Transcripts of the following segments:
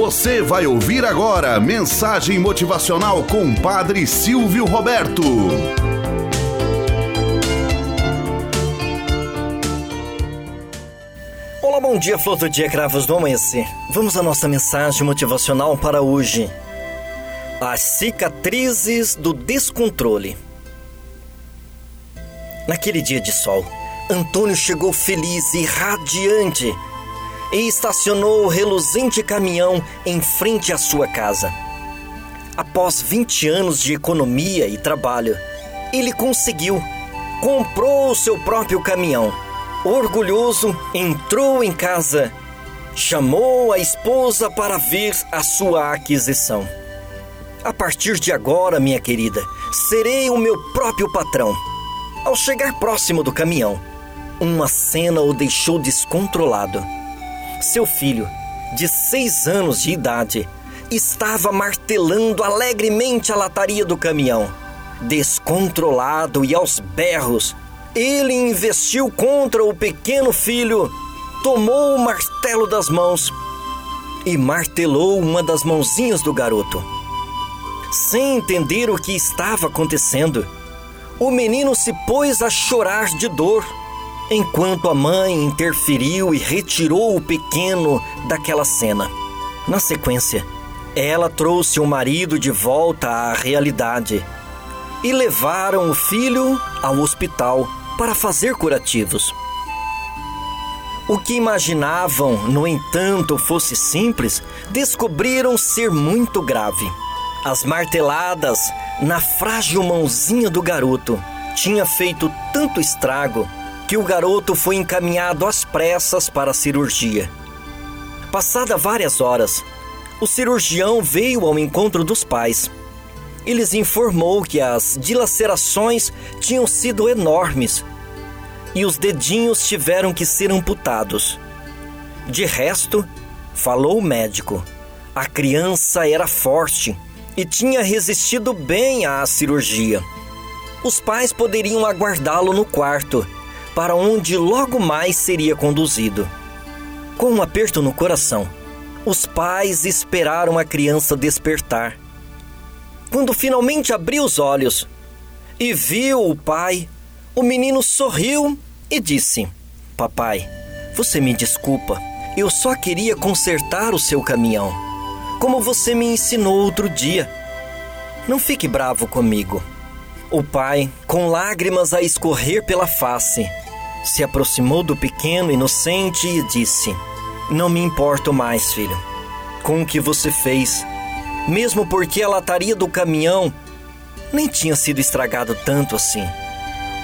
Você vai ouvir agora mensagem motivacional com Padre Silvio Roberto. Olá, bom dia, flor do dia, cravos do amanhecer. Vamos à nossa mensagem motivacional para hoje. As cicatrizes do descontrole. Naquele dia de sol, Antônio chegou feliz e radiante e estacionou o reluzente caminhão em frente à sua casa. Após 20 anos de economia e trabalho, ele conseguiu. Comprou o seu próprio caminhão. Orgulhoso, entrou em casa, chamou a esposa para ver a sua aquisição. A partir de agora, minha querida, serei o meu próprio patrão. Ao chegar próximo do caminhão, uma cena o deixou descontrolado. Seu filho, de seis anos de idade, estava martelando alegremente a lataria do caminhão. Descontrolado e aos berros, ele investiu contra o pequeno filho, tomou o martelo das mãos e martelou uma das mãozinhas do garoto. Sem entender o que estava acontecendo, o menino se pôs a chorar de dor enquanto a mãe interferiu e retirou o pequeno daquela cena. Na sequência, ela trouxe o marido de volta à realidade e levaram o filho ao hospital para fazer curativos. O que imaginavam, no entanto, fosse simples, descobriram ser muito grave. As marteladas na frágil mãozinha do garoto tinha feito tanto estrago que o garoto foi encaminhado às pressas para a cirurgia. Passada várias horas, o cirurgião veio ao encontro dos pais. E lhes informou que as dilacerações tinham sido enormes e os dedinhos tiveram que ser amputados. De resto, falou o médico, a criança era forte e tinha resistido bem à cirurgia. Os pais poderiam aguardá-lo no quarto para onde logo mais seria conduzido. Com um aperto no coração, os pais esperaram a criança despertar. Quando finalmente abriu os olhos e viu o pai, o menino sorriu e disse: Papai, você me desculpa, eu só queria consertar o seu caminhão, como você me ensinou outro dia. Não fique bravo comigo. O pai, com lágrimas a escorrer pela face, se aproximou do pequeno inocente e disse: Não me importo mais, filho, com o que você fez, mesmo porque a lataria do caminhão nem tinha sido estragado tanto assim.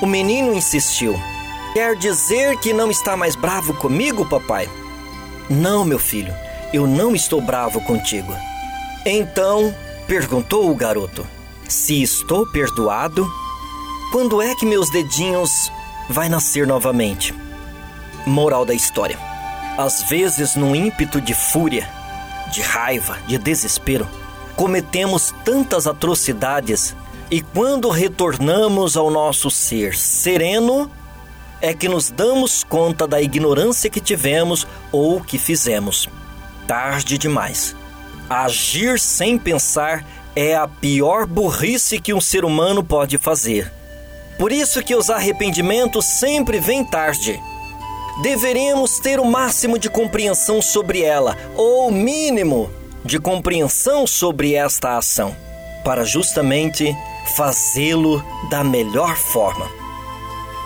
O menino insistiu: Quer dizer que não está mais bravo comigo, papai? Não, meu filho, eu não estou bravo contigo. Então, perguntou o garoto: Se estou perdoado, quando é que meus dedinhos vai nascer novamente. Moral da história: às vezes, num ímpeto de fúria, de raiva, de desespero, cometemos tantas atrocidades e quando retornamos ao nosso ser sereno, é que nos damos conta da ignorância que tivemos ou que fizemos. Tarde demais. Agir sem pensar é a pior burrice que um ser humano pode fazer. Por isso que os arrependimentos sempre vêm tarde. Deveríamos ter o máximo de compreensão sobre ela, ou o mínimo de compreensão sobre esta ação, para justamente fazê-lo da melhor forma.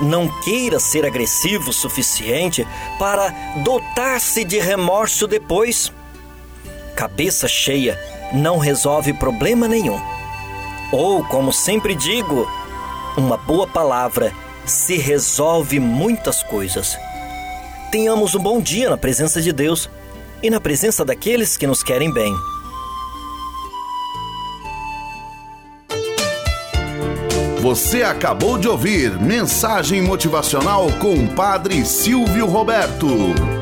Não queira ser agressivo o suficiente para dotar-se de remorso depois. Cabeça cheia não resolve problema nenhum. Ou, como sempre digo, uma boa palavra se resolve muitas coisas. Tenhamos um bom dia na presença de Deus e na presença daqueles que nos querem bem. Você acabou de ouvir Mensagem Motivacional com o Padre Silvio Roberto.